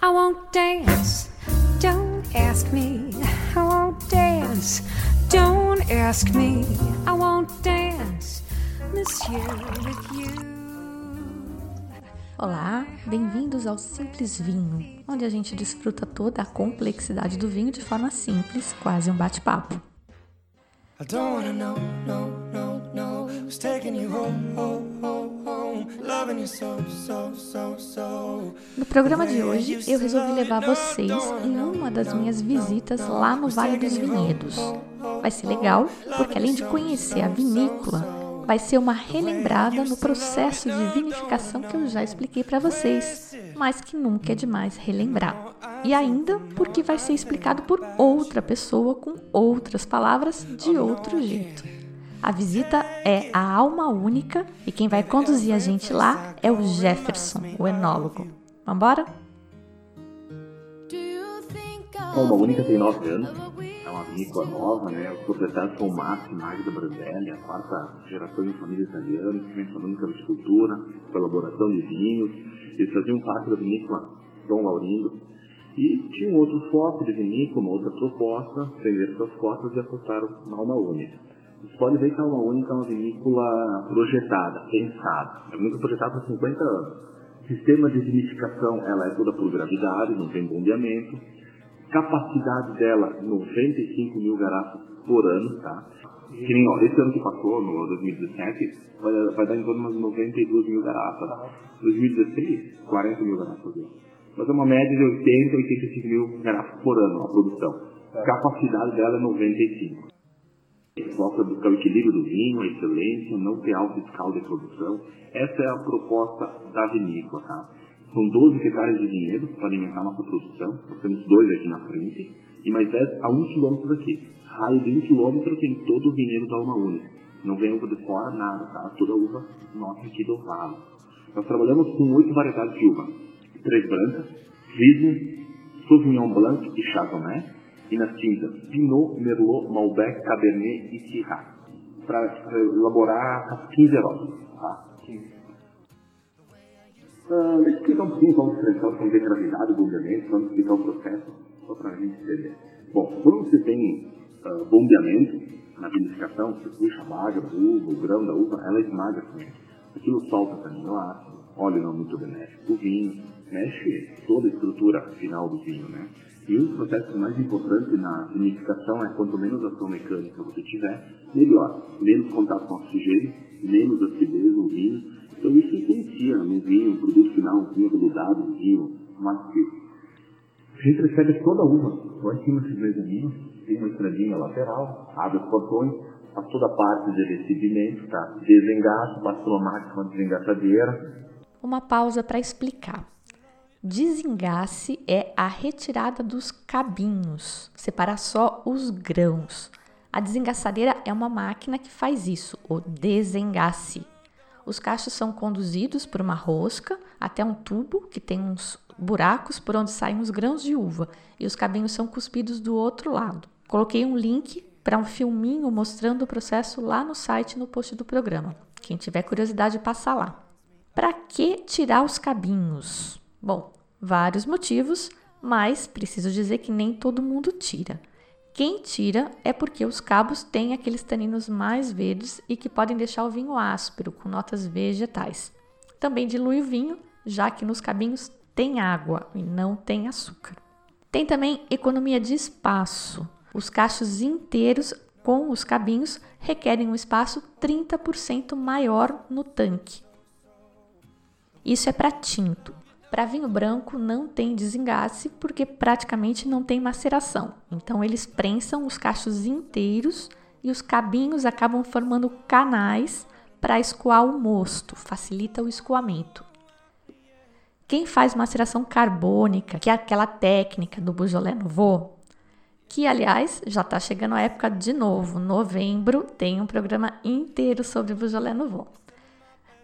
I won't dance. Don't ask me. I won't dance. Don't ask me. I won't dance. Monsieur with you. Olá, bem-vindos ao Simples Vinho, onde a gente desfruta toda a complexidade do vinho de forma simples, quase um bate-papo. I don't wanna know, no, no, no Who's taking you home, home, home, No programa de hoje, eu resolvi levar vocês em uma das minhas visitas lá no Vale dos Vinhedos. Vai ser legal, porque além de conhecer a vinícola, vai ser uma relembrada no processo de vinificação que eu já expliquei para vocês, mas que nunca é demais relembrar. E ainda porque vai ser explicado por outra pessoa com outras palavras de outro jeito. A visita é a alma única e quem vai conduzir a gente lá é o Jefferson, o enólogo. Vambora? A alma única tem nove anos vinícola nova, né? Os proprietários são Márcio e Magda Brandelli, a quarta geração de família italiana, que vem falando pela elaboração de vinhos. Eles faziam parte da vinícola Dom Laurindo. E tinha um outro foco de vinícola, uma outra proposta, vender suas cotas e apostaram na Alma Única. Vocês podem ver que a Alma Única é uma vinícola projetada, pensada. É muito projetada há 50 anos. Sistema de vinificação, ela é toda por gravidade, não tem bombeamento capacidade dela 95 mil garrafas por ano, tá? Que nem, ó, esse ano que passou, no 2017, vai, vai dar em torno de umas 92 mil garrafas. 2016, 40 mil garrafas. Mas é uma média de 80, 85 mil garrafas por ano a produção. Capacidade dela é 95. Foca buscar o equilíbrio do vinho, a excelência, não ter alto fiscal de produção. Essa é a proposta da vinícola, tá? São 12 hectares de vinhedo para alimentar nossa produção. Nós temos dois aqui na frente e mais 10 a 1 quilômetro daqui. Raio de 1 quilômetro tem todo o vinhedo da Alma Única. Não vem uva de fora, nada, tá? Toda uva nossa aqui do Vale. Nós trabalhamos com oito variedades de uva. Três brancas, Riesling, Sauvignon Blanc e Chardonnay. E nas tintas Pinot, Merlot, Malbec, Cabernet e Syrah. Para elaborar 15 aromas, tá? 15. Uh, deixa eu explicar um pouquinho como diferencial com gravidade, bombeamento, vamos explicar o processo, só para a gente entender. Bom, quando você tem uh, bombeamento na vinificação, você puxa a baga da uva, o grão da uva, ela esmaga também. Aquilo solta também o ácido, óleo não muito benéfico, o vinho, mexe toda a estrutura final do vinho, né? E um dos processos mais importantes na vinificação é quanto menos ação mecânica você tiver, melhor. Menos contato com oxigênio, menos acidez no vinho, então isso influencia no vinho, no produto final, no vinho veludado, no vinho macio. A gente recebe toda a uva, lá em cima desses mezaninos, tem uma estradinha lateral, abre os portões, faz toda a parte de recebimento, tá? Desengaço, passa pela máquina desengaçadeira. Uma pausa para explicar. Desengace é a retirada dos cabinhos, separar só os grãos. A desengaçadeira é uma máquina que faz isso, o desengace. Os cachos são conduzidos por uma rosca até um tubo que tem uns buracos por onde saem os grãos de uva e os cabinhos são cuspidos do outro lado. Coloquei um link para um filminho mostrando o processo lá no site no post do programa. Quem tiver curiosidade, passa lá. Para que tirar os cabinhos? Bom, vários motivos, mas preciso dizer que nem todo mundo tira. Quem tira é porque os cabos têm aqueles taninos mais verdes e que podem deixar o vinho áspero, com notas vegetais. Também dilui o vinho, já que nos cabinhos tem água e não tem açúcar. Tem também economia de espaço. Os cachos inteiros com os cabinhos requerem um espaço 30% maior no tanque. Isso é para tinto. Para vinho branco não tem desengace porque praticamente não tem maceração. Então eles prensam os cachos inteiros e os cabinhos acabam formando canais para escoar o mosto, facilita o escoamento. Quem faz maceração carbônica, que é aquela técnica do Beaujolais Nouveau, que aliás já está chegando a época de novo, novembro tem um programa inteiro sobre Beaujolais Nouveau.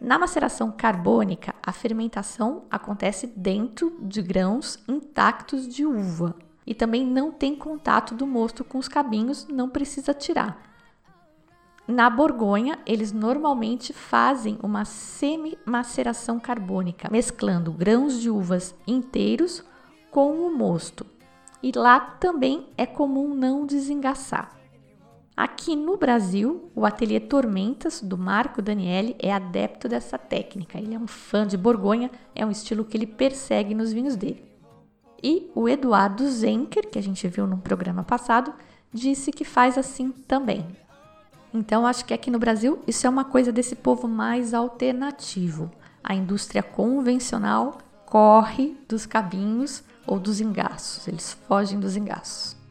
Na maceração carbônica, a fermentação acontece dentro de grãos intactos de uva e também não tem contato do mosto com os cabinhos, não precisa tirar. Na Borgonha, eles normalmente fazem uma semi-maceração carbônica, mesclando grãos de uvas inteiros com o mosto. E lá também é comum não desengaçar. Aqui no Brasil, o ateliê Tormentas do Marco Daniele é adepto dessa técnica. Ele é um fã de Borgonha, é um estilo que ele persegue nos vinhos dele. E o Eduardo Zenker, que a gente viu no programa passado, disse que faz assim também. Então, acho que aqui no Brasil isso é uma coisa desse povo mais alternativo. A indústria convencional corre dos cabinhos ou dos engaços, eles fogem dos engaços.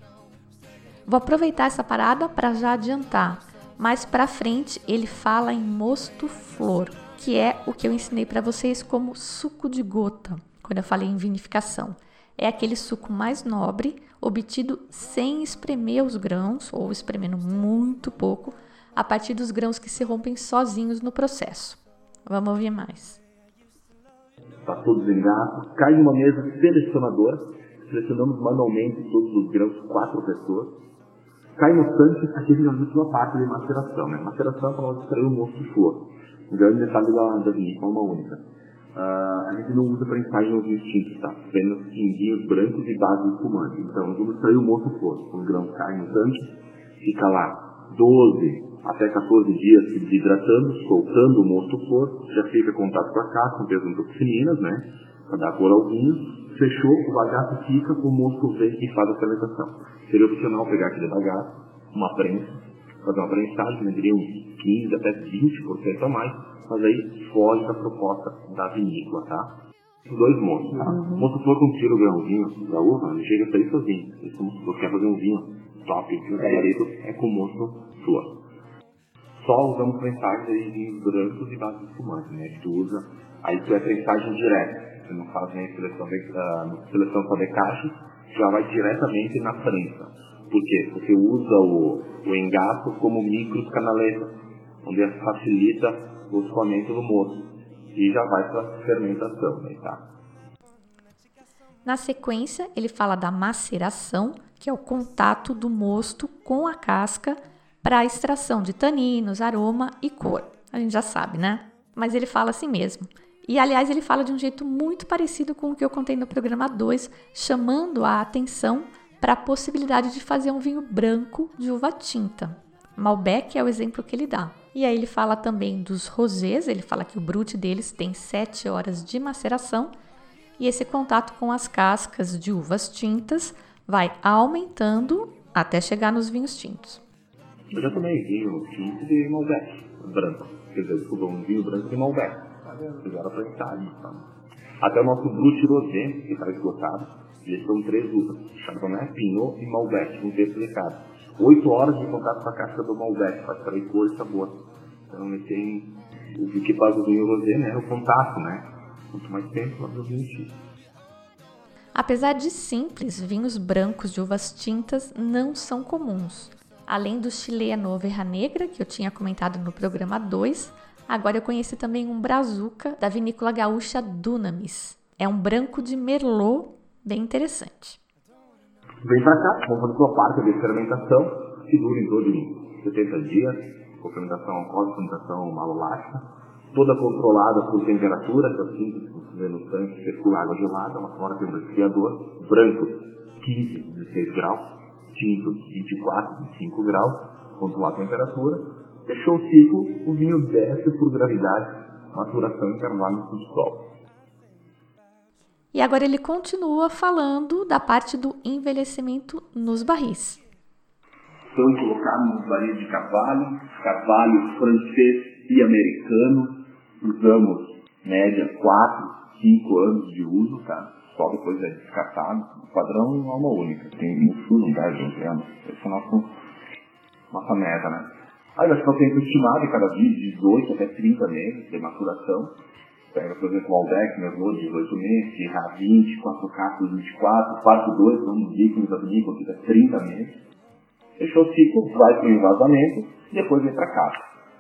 Vou aproveitar essa parada para já adiantar. Mais para frente ele fala em mosto flor, que é o que eu ensinei para vocês como suco de gota, quando eu falei em vinificação. É aquele suco mais nobre, obtido sem espremer os grãos ou espremendo muito pouco, a partir dos grãos que se rompem sozinhos no processo. Vamos ouvir mais. Está todos em gato, cai numa mesa selecionadora, selecionamos manualmente todos os grãos, quatro pessoas, Cai no tanque, aqui a última parte de maceração. Né? Maceração é para nós extrair o moço de flor. Um grande detalhe da, da vinícola, uma única. Uh, a gente não usa para ensagem os distintos, tá? Apenas em brancos e base espumante. Então, vamos extrair o moço flor. Os grãos caem no tanque, fica lá 12 até 14 dias se desidratando, soltando o mosto flor, já fica contato com a casca, com peso toxinas, né? Para dar cor ao vinho. Fechou, o bagaço fica, o mosto vem e faz a fermentação. Seria opcional pegar aquele bagaço, uma prensa, fazer uma prensagem, diria uns 15 até 20% a mais, mas aí foge da proposta da vinícola, tá? Os dois moços, tá? Uhum. O moço falou que tira o grãozinho da uva, ele chega a sair sozinho. Se o quer fazer um vinho top, um gabarito, é com o moço flor. Só usamos prensagens aí de brancos e bases espumantes, né? Gente usa, aí tu é prensagem direta. Você não faz nem seleção, de, seleção só de caixas, já vai diretamente na prensa. Por quê? Porque usa o, o engaço como micros canaletas, onde facilita o escoamento do moço. E já vai para a fermentação, né, tá? Na sequência, ele fala da maceração, que é o contato do mosto com a casca para a extração de taninos, aroma e cor. A gente já sabe, né? Mas ele fala assim mesmo. E aliás, ele fala de um jeito muito parecido com o que eu contei no programa 2, chamando a atenção para a possibilidade de fazer um vinho branco de uva tinta. Malbec é o exemplo que ele dá. E aí ele fala também dos rosés, ele fala que o brute deles tem 7 horas de maceração e esse contato com as cascas de uvas tintas vai aumentando até chegar nos vinhos tintos. Eu já tomei vinho tinto de Malbec branco, quer dizer, desculpa, um vinho branco de Malbec Fizeram para estádio. Tá? Até o nosso Brut Rosé, que está esgotado, eles são três uvas. Chardonnay, Pinot e Malbec, um terço de cada. Oito horas de contato com a casca do Malbec, para extrair cor e sabor. Então, esse tem o que faz o vinho rosé, né? É o contato, né? Quanto mais tempo, mais o vinho. Apesar de simples, vinhos brancos de uvas tintas não são comuns. Além do chileno Oveja Negra, que eu tinha comentado no programa 2, Agora eu conheci também um brazuca da vinícola gaúcha Dunamis. É um branco de Merlot bem interessante. Vem para cá, vamos fazer sua parte de fermentação, que dura em torno de 70 dias, com fermentação alcoólica, fermentação malolática, toda controlada por temperatura, que é assim que você vê no tanque, circula água gelada, uma fora tem um resfriador, branco 15, 16 graus, tinto 24, 25 graus, controlar a temperatura, Fechou o ciclo, o vinho desce por gravidade, maturação em carvalho do sol. E agora ele continua falando da parte do envelhecimento nos barris. São colocados nos barris de carvalho, carvalho francês e americano. Usamos média 4, 5 anos de uso, tá? Só depois é descartado. O padrão é uma única. Tem no sul, não 20 anos. Essa é a nossa, nossa meta, né? Aí nós ficamos tempo estimado cada vídeo, 18 até 30 meses de maturação. Pega, por exemplo, o Aldex, Merlot, 18 meses, Gerard 20, 4 Cacos 24, quarto 2, vamos líquidos da vinícola, fica 30 meses. Fechou o ciclo, vai para o envasamento e depois vem para casa.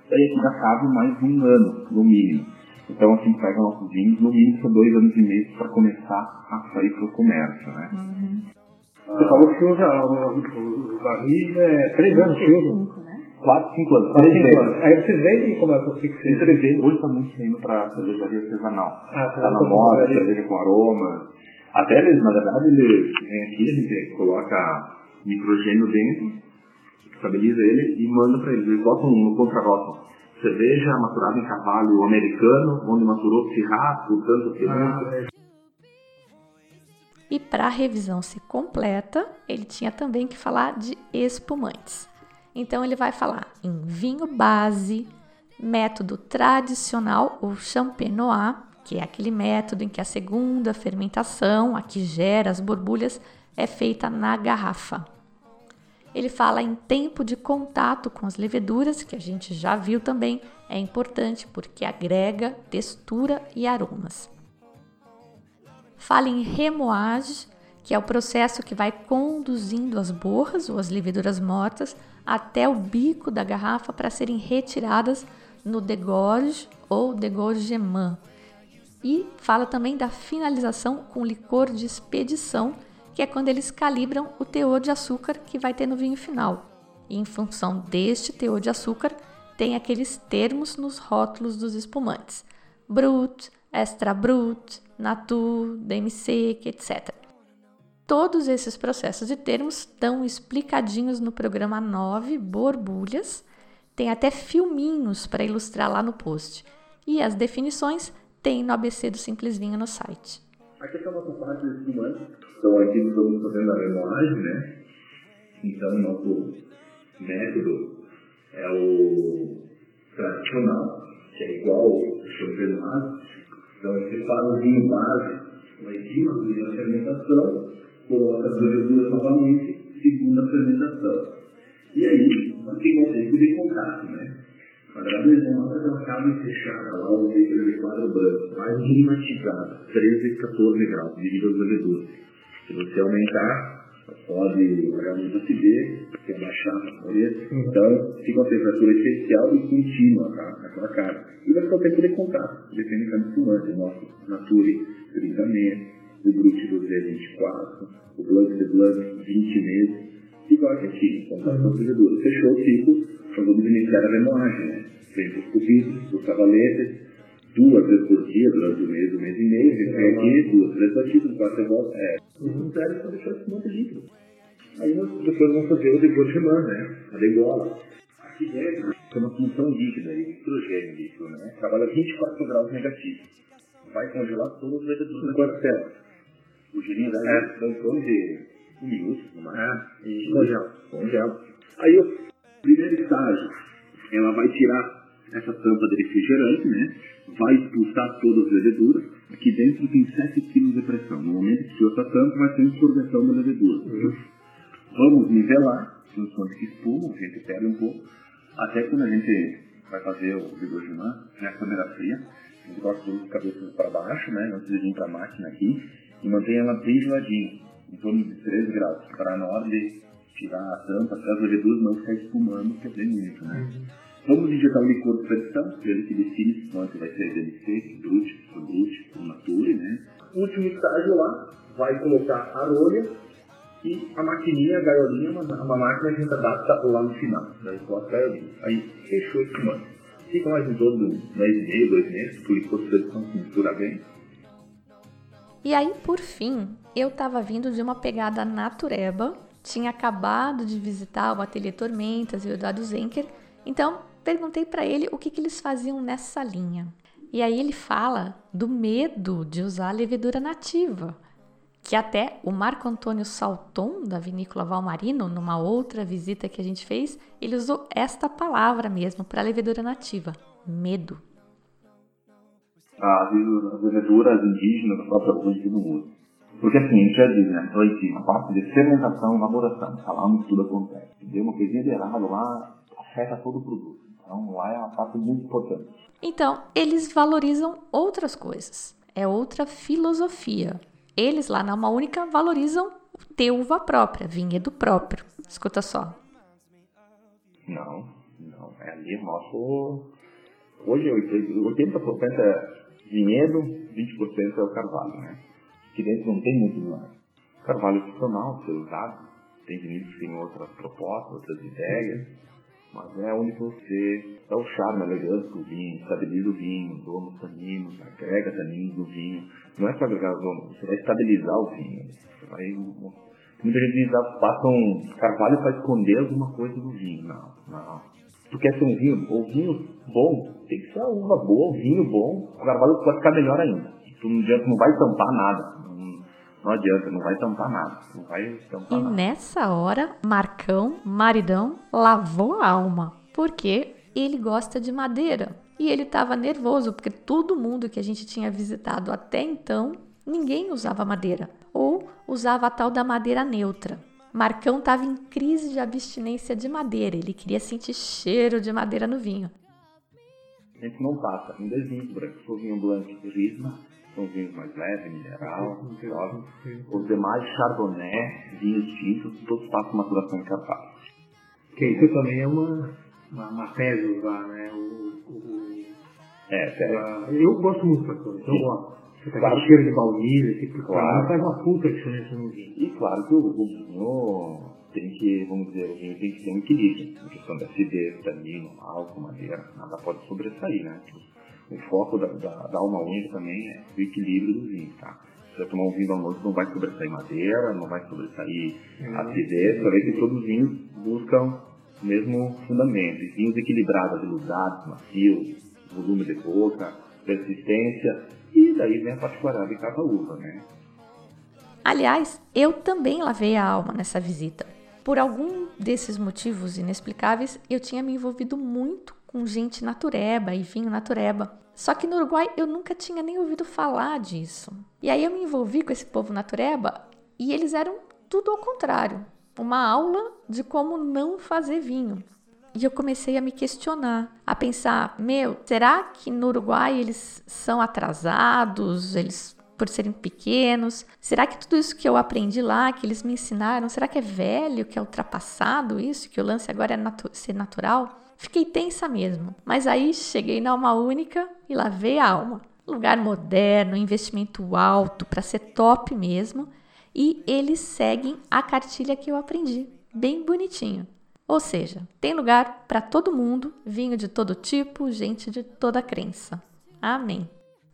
Daí aqui já cabe mais um ano, no mínimo. Então, assim, pega nossos vinhos, no mínimo são dois anos e meio para começar a sair para o comércio, né? Uhum. Você falou que usa o, barril é três anos que usa. 4, 5 anos. 4, 5 anos. Aí vocês vendem como é que vocês vendem? Hoje está muito saindo para cervejaria artesanal. Está ah, tá na moda, cerveja com aroma. Até eles, na verdade, ele vem aqui, a gente coloca nitrogênio dentro, estabiliza ele e manda para eles. Eles botam no contrarótulo. Cerveja maturada em cavalo americano, onde maturou-se rato, tanto tempo. Ah, E para a revisão ser completa, ele tinha também que falar de espumantes. Então ele vai falar em vinho base, método tradicional ou champenois, que é aquele método em que a segunda fermentação, a que gera as borbulhas, é feita na garrafa. Ele fala em tempo de contato com as leveduras, que a gente já viu também, é importante porque agrega textura e aromas. Fala em remoagem, que é o processo que vai conduzindo as borras ou as leveduras mortas até o bico da garrafa para serem retiradas no degorge ou degorgement. E fala também da finalização com licor de expedição, que é quando eles calibram o teor de açúcar que vai ter no vinho final. E em função deste teor de açúcar, tem aqueles termos nos rótulos dos espumantes: Brut, Extra Brut, Natur, DMC, etc. Todos esses processos e termos estão explicadinhos no programa 9, Borbulhas. Tem até filminhos para ilustrar lá no post. E as definições tem no ABC do Simples Vinho no site. Aqui está a nossa parte de espumantes. Então aqui estamos fazendo a remoagem, né? Então nosso método é o tradicional, que é igual o champenoise. Então você faz o vinho base em cima, primeira fermentação, coloca as leveduras novamente, segunda fermentação. E aí, aqui vão ter de contato, né? Vão lá fazer uma cama fechada lá, o veículo de quadro branco, mais climatizada, 13 14 graus, devido às leveduras. Se você aumentar, pode realmente acidez, se abaixar a parede. Então, fica uma temperatura especial e contínua tá? naquela carne. E vai ficar o tempo de contato, depende de cada espumante. Nosso Nature, 30 meses, o Brut do Z, 24, o Blanc de Blanc, 20 meses. Igual aqui, contato com leveduras. Fechou o ciclo, então vamos iniciar a remoagem, né? Frente os cupidos, os cavaletes, duas vezes por dia, durante o mês, um mês e meio, a gente vem aqui, duas vezes por dia, depois você volta, é, não serve para deixar esse monte líquido. Aí nós depois vamos fazer o degorgement, né? A degola. Aqui dentro tem uma função líquida, aí, nitrogênio líquido, né? Trabalha 24 graus negativos. Vai congelar todas as leveduras da quartela. O girinho daí é. dá em torno de um minuto, no máximo. E congela. Congela. Aí o primeiro estágio, ela vai tirar essa tampa de refrigerante, né? Vai expulsar todas as leveduras. Aqui dentro tem 7 kg de pressão. No momento que tirou essa tampa, vai ter insurgação da levedura. Vamos nivelar, nos pontos que espumam, a gente perde um pouco. Até quando a gente vai fazer o degorgement, na câmera fria, a gente coloca os cabeças para baixo, né? Antes de vir para a máquina aqui. E mantém ela bem geladinha, em torno de 13 graus. Para na hora de tirar a tampa, as leveduras não ficar espumando, que é bem muito, né? Vamos injetar o licor de predição, ele que define quanto vai ser DLC, Brut, Brut, Nature, né? Último estágio lá, vai colocar a rolha e a maquininha, a gaiolinha, uma, uma máquina que a gente adapta lá no final. Daí coloca a gaiolinha. Aí fechou esse mano. Fica mais em torno de um mês e meio, dois meses, o licor de predição se mistura bem. E aí, por fim, eu estava vindo de uma pegada natureba, tinha acabado de visitar o Ateliê Tormentas e o Eduardo Zenker, então perguntei para ele o que, que eles faziam nessa linha. E aí ele fala do medo de usar a levedura nativa, que até o Marco Antônio Salton, da Vinícola Valmarino, numa outra visita que a gente fez, ele usou esta palavra mesmo para levedura nativa, medo. As leveduras indígenas da própria Rússia no mundo. Porque assim, a gente já diz, né? Então, a parte de fermentação e elaboração, tá lá onde tudo acontece. Deu uma coisinha de errado lá, afeta todo o produto. Então, lá é uma parte muito importante. Então, eles valorizam outras coisas. É outra filosofia. Eles lá na Uma Única valorizam ter uva própria, vinhedo próprio. Escuta só. Não, não. É ali o nosso. Hoje 80% é vinhedo, 20% é o carvalho, né? Aqui dentro não tem muito milagre. Carvalho funcional, ser usado. Tem vinícolas que têm outras propostas, outras ideias. mas é onde você dá o charme, a elegância do vinho, estabiliza o vinho, doma os taninos, agrega taninos do vinho. Não é só agregar os você vai estabilizar o vinho. Você vai Muita gente diz, ah, passa um carvalho para esconder alguma coisa do vinho. Não, não. Tu quer ser um vinho, o vinho bom, tem que ser a uva boa, o vinho bom, o carvalho vai ficar melhor ainda. Tu não adianta, não vai tampar nada. Não, não adianta, não vai tampar nada. Não vai tampar E nada. nessa hora, Marcão, maridão, lavou a alma. Porque ele gosta de madeira. E ele estava nervoso, porque todo mundo que a gente tinha visitado até então, ninguém usava madeira. Ou usava a tal da madeira neutra. Marcão estava em crise de abstinência de madeira. Ele queria sentir cheiro de madeira no vinho. A gente não passa em dois vinhos brancos, o vinho blanco e risma, são vinhos mais leves, mineral, suave. Os demais, chardonnay, vinhos tintos, todos passam maturação em carvalho. Que isso também é uma, uma, uma tese usar, né? O, o, É, sério. a- eu gosto muito dessa coisa, eu gosto. Você pega Claro. o cheiro de baunilha, porque Claro. faz uma puta diferença no vinho. E claro que o, o vinho tem que, vamos dizer, o vinho tem que ter um equilíbrio. Em questão da acidez, tanino, álcool, madeira, nada pode sobressair, né? O foco da, da, da alma única também é o equilíbrio do vinho, tá? Se você tomar um vinho à noite, não vai sobressair madeira, não vai sobressair acidez, você vê que todos os vinhos buscam o mesmo fundamento. E vinhos equilibrados, aveludados, macios, volume de boca, persistência, e daí vem a particularidade de cada uva, né? Aliás, eu também lavei a alma nessa visita. Por algum desses motivos inexplicáveis, eu tinha me envolvido muito com gente natureba e vinho natureba. Só que no Uruguai eu nunca tinha nem ouvido falar disso. E aí eu me envolvi com esse povo natureba e eles eram tudo ao contrário. Uma aula de como não fazer vinho. E eu comecei a me questionar, a pensar: meu, será que no Uruguai eles são atrasados? Eles por serem pequenos? Será que tudo isso que eu aprendi lá, que eles me ensinaram, será que é velho, que é ultrapassado isso, que o lance agora é natu ser natural? Fiquei tensa mesmo. Mas aí cheguei na alma única e lavei a alma. Lugar moderno, investimento alto para ser top mesmo. E eles seguem a cartilha que eu aprendi, bem bonitinho. Ou seja, tem lugar para todo mundo, vinho de todo tipo, gente de toda crença. Amém.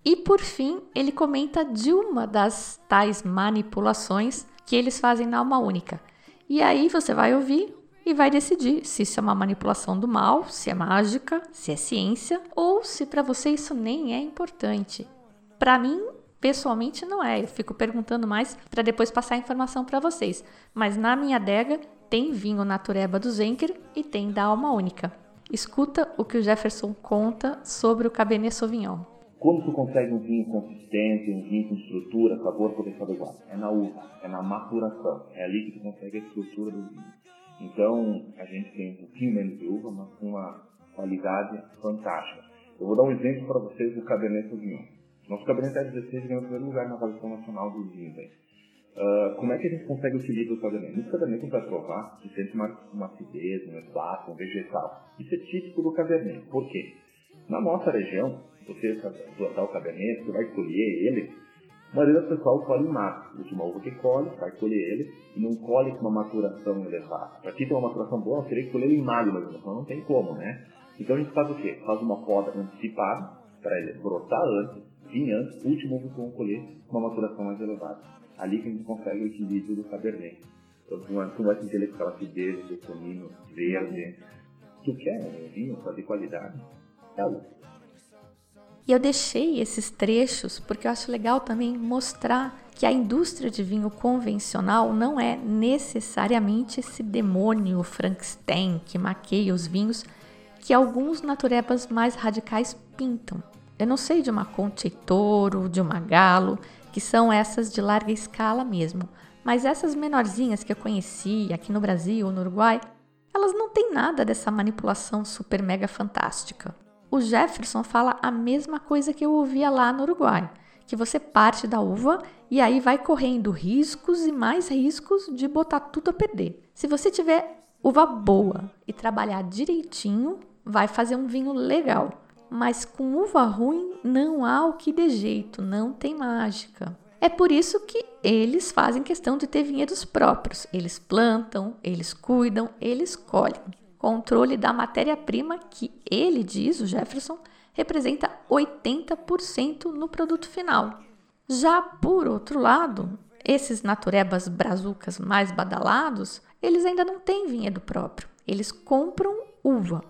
E por fim, ele comenta de uma das tais manipulações que eles fazem na alma única. E aí você vai ouvir e vai decidir se isso é uma manipulação do mal, se é mágica, se é ciência ou se para você isso nem é importante. Para mim, pessoalmente não é. Eu fico perguntando mais para depois passar a informação para vocês. Mas na minha adega tem vinho Natureba do Zenker e tem da Alma Única. Escuta o que o Jefferson conta sobre o Cabernet Sauvignon. Quando tu consegue um vinho consistente, um vinho com estrutura, sabor, potencial adequado? É na uva, é na maturação. É ali que tu consegue a estrutura do vinho. Então, a gente tem um pouquinho menos de uva, mas com uma qualidade fantástica. Eu vou dar um exemplo para vocês do Cabernet Sauvignon. Nosso Cabernet T16 ganhou o primeiro lugar na avaliação nacional dos vinhos. aí. Ah, como é que a gente consegue o equilíbrio do? No Cabernet, quando vai provar, você sente uma, uma acidez, um espaço, um vegetal. Isso é típico do Cabernet. Por quê? Na nossa região, você plantar o Cabernet, você vai colher ele, a maioria do pessoal colhe em massa. A última uva que colhe, vai colher ele, e não colhe com uma maturação elevada. Para ti ter uma maturação boa, eu teria que colher ele em maio, mas não tem como, né? Então a gente faz o quê? Faz uma poda antecipada, para ele brotar antes, vir antes, o último uva que vão colher com uma maturação mais elevada. Ali que a gente consegue o equilíbrio do Cabernet. Então tu tu vai sentir aquela acidez, de tonino verde. Tu quer um vinho de qualidade? É a uva. E eu deixei esses trechos porque eu acho legal também mostrar que a indústria de vinho convencional não é necessariamente esse demônio Frankenstein que maqueia os vinhos que alguns naturebas mais radicais pintam. Eu não sei de uma Conte Toro, de uma Galo, que são essas de larga escala mesmo, mas essas menorzinhas que eu conheci aqui no Brasil ou no Uruguai, elas não têm nada dessa manipulação super mega fantástica. O Jefferson fala a mesma coisa que eu ouvia lá no Uruguai, que você parte da uva e aí vai correndo riscos e mais riscos de botar tudo a perder. Se você tiver uva boa e trabalhar direitinho, vai fazer um vinho legal. Mas com uva ruim não há o que de jeito, não tem mágica. É por isso que eles fazem questão de ter vinhedos próprios. Eles plantam, eles cuidam, eles colhem. controle da matéria-prima que ele diz, o Jefferson, representa 80% no produto final. Já por outro lado, esses naturebas brazucas mais badalados, eles ainda não têm vinhedo próprio. Eles compram uva.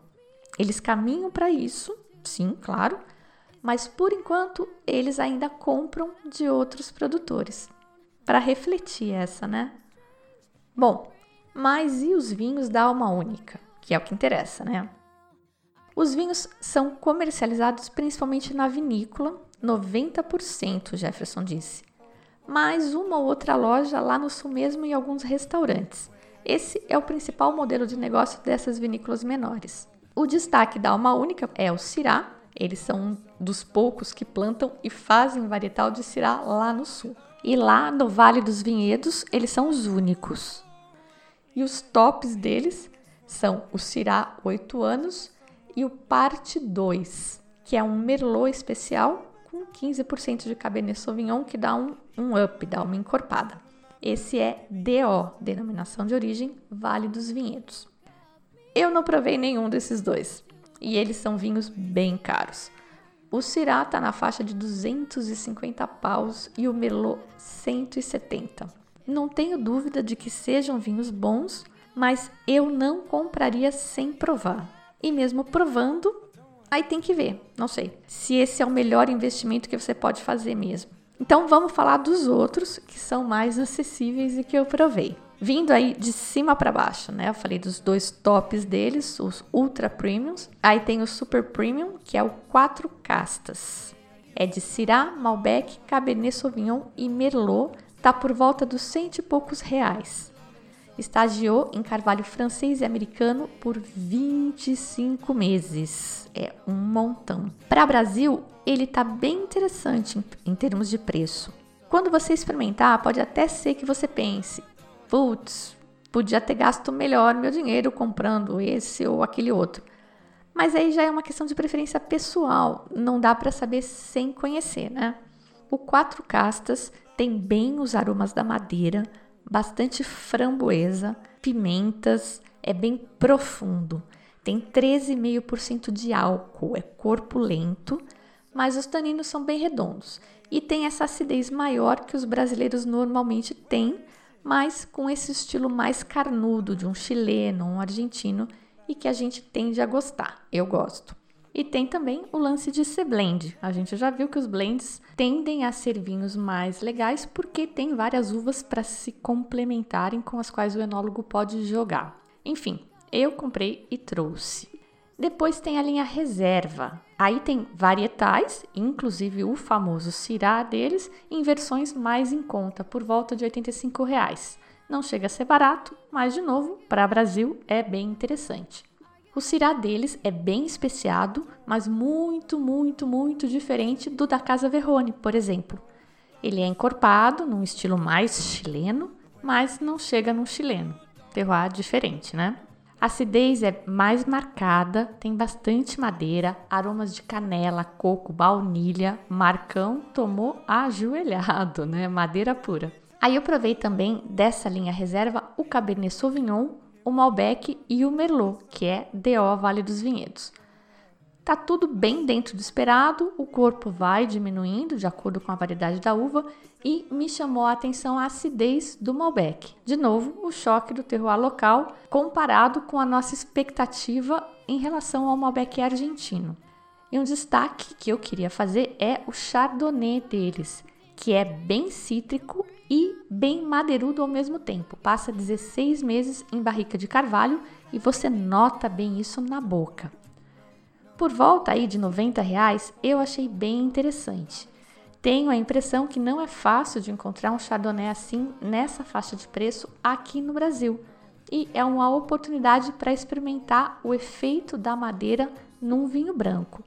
Eles caminham para isso, sim, claro, mas por enquanto eles ainda compram de outros produtores. Para refletir essa, né? Bom, mas e os vinhos da alma única, que é o que interessa, né? Os vinhos são comercializados principalmente na vinícola, 90%, Jefferson disse. Mais uma ou outra loja lá no sul mesmo e alguns restaurantes. Esse é o principal modelo de negócio dessas vinícolas menores. O destaque da alma única é o Cirá, eles são um dos poucos que plantam e fazem varietal de Cirá lá no sul. E lá no Vale dos Vinhedos, eles são os únicos. E os tops deles são o Cirá 8 anos e o Parte 2, que é um Merlot especial com 15% de Cabernet Sauvignon, que dá um, um up, dá uma encorpada. Esse é DO, denominação de origem Vale dos Vinhedos. Eu não provei nenhum desses dois, e eles são vinhos bem caros. O Syrah está na faixa de 250 paus e o Merlot 170. Não tenho dúvida de que sejam vinhos bons, mas eu não compraria sem provar. E mesmo provando, aí tem que ver, não sei, se esse é o melhor investimento que você pode fazer mesmo. Então vamos falar dos outros que são mais acessíveis e que eu provei vindo aí de cima para baixo, né? Eu falei dos dois tops deles, os Ultra Premiums. Aí tem o Super Premium, que é o quatro castas. É de Syrah, Malbec, Cabernet Sauvignon e Merlot. Tá por volta dos cento e poucos reais. Estagiou em carvalho francês e americano por 25 meses. É um montão. Para Brasil, ele tá bem interessante em, em termos de preço. Quando você experimentar, pode até ser que você pense: putz, podia ter gasto melhor meu dinheiro comprando esse ou aquele outro. Mas aí já é uma questão de preferência pessoal, não dá para saber sem conhecer, né? O quatro castas tem bem os aromas da madeira, bastante framboesa, pimentas, é bem profundo. Tem 13,5% de álcool, é corpulento, mas os taninos são bem redondos e tem essa acidez maior que os brasileiros normalmente têm mas com esse estilo mais carnudo de um chileno, um argentino e que a gente tende a gostar. Eu gosto. E tem também o lance de ser blend. A gente já viu que os blends tendem a ser vinhos mais legais porque tem várias uvas para se complementarem com as quais o enólogo pode jogar. Enfim, eu comprei e trouxe. Depois tem a linha reserva. Aí tem varietais, inclusive o famoso Cirá deles, em versões mais em conta, por volta de 85 reais. Não chega a ser barato, mas de novo, para Brasil é bem interessante. O Cirá deles é bem especiado, mas muito, muito, muito diferente do da Casa Verrone, por exemplo. Ele é encorpado num estilo mais chileno, mas não chega num chileno. Terroir diferente, né? A acidez é mais marcada, tem bastante madeira, aromas de canela, coco, baunilha. Marcão tomou ajoelhado, né? Madeira pura. Aí eu provei também dessa linha reserva o Cabernet Sauvignon, o Malbec e o Merlot, que é DO Vale dos Vinhedos. Tá tudo bem dentro do esperado, o corpo vai diminuindo de acordo com a variedade da uva e me chamou a atenção a acidez do Malbec. De novo, o choque do terroir local comparado com a nossa expectativa em relação ao Malbec argentino. E um destaque que eu queria fazer é o Chardonnay deles, que é bem cítrico e bem madeirudo ao mesmo tempo. Passa 16 meses em barrica de carvalho e você nota bem isso na boca. Por volta aí de 90 reais, eu achei bem interessante. Tenho a impressão que não é fácil de encontrar um Chardonnay assim nessa faixa de preço aqui no Brasil. E é uma oportunidade para experimentar o efeito da madeira num vinho branco.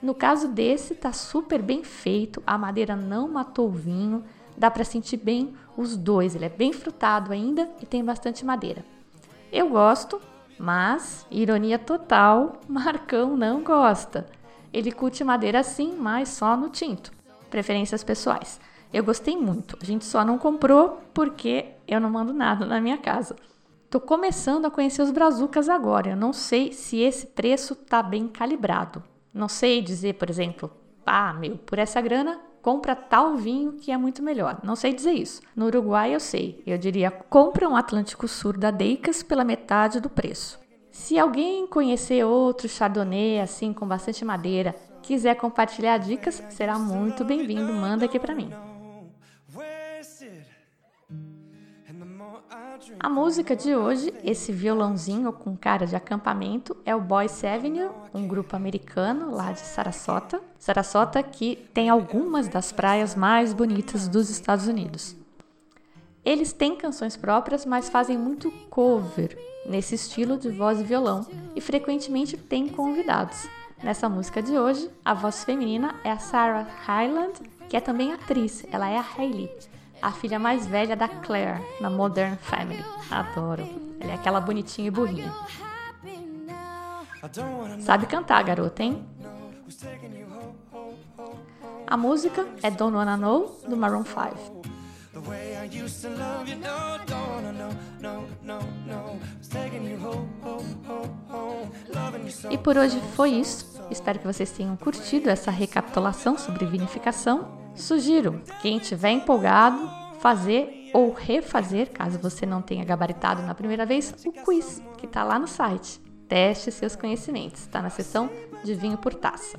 No caso desse, tá super bem feito, a madeira não matou o vinho, dá para sentir bem os dois. Ele é bem frutado ainda e tem bastante madeira. Eu gosto, mas, ironia total, Marcão não gosta. Ele curte madeira sim, mas só no tinto. Preferências pessoais. Eu gostei muito. A gente só não comprou porque eu não mando nada na minha casa. Tô começando a conhecer os brazucas agora. Eu não sei se esse preço tá bem calibrado. Não sei dizer, por exemplo, ah, meu, por essa grana compra tal vinho que é muito melhor. Não sei dizer isso. No Uruguai eu sei. Eu diria compra um Atlântico Sur da Deicas pela metade do preço. Se alguém conhecer outro Chardonnay assim com bastante madeira, quiser compartilhar dicas, será muito bem-vindo. Manda aqui para mim. A música de hoje, esse violãozinho com cara de acampamento, é o Boyce Avenue, um grupo americano lá de Sarasota. Sarasota que tem algumas das praias mais bonitas dos Estados Unidos. Eles têm canções próprias, mas fazem muito cover nesse estilo de voz e violão e frequentemente têm convidados. Nessa música de hoje, a voz feminina é a Sarah Hyland, que é também atriz, ela é a Hailey a filha mais velha da Claire na Modern Family. Adoro. Ela é aquela bonitinha e burrinha. Sabe cantar, garota, hein? A música é Don't Wanna Know, do Maroon 5. E por hoje foi isso. Espero que vocês tenham curtido essa recapitulação sobre vinificação Sugiro, quem estiver empolgado, fazer ou refazer, caso você não tenha gabaritado na primeira vez, o quiz que está lá no site. Teste seus conhecimentos, está na seção de vinho por taça.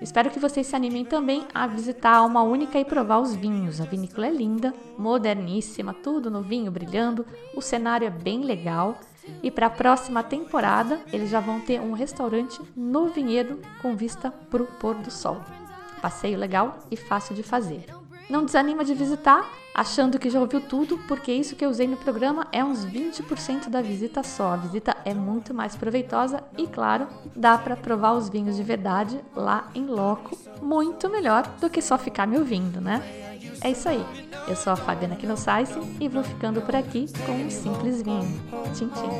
Espero que vocês se animem também a visitar uma única e provar os vinhos. A vinícola é linda, moderníssima, tudo no vinho brilhando, o cenário é bem legal. E para a próxima temporada, eles já vão ter um restaurante no vinhedo com vista para o pôr do sol. Passeio legal e fácil de fazer. Não desanima de visitar, achando que já ouviu tudo, porque isso que eu usei no programa é uns 20% da visita só. A visita é muito mais proveitosa e, claro, dá para provar os vinhos de verdade lá em loco, muito melhor do que só ficar me ouvindo, né? É isso aí. Eu sou a Fabiana Knossaisen e vou ficando por aqui com um simples vinho. Tchim, tchim.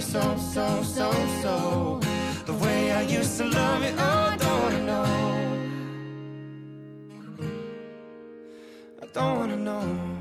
So, so, so, so. way I used to love you, oh, don't wanna know. I don't wanna know.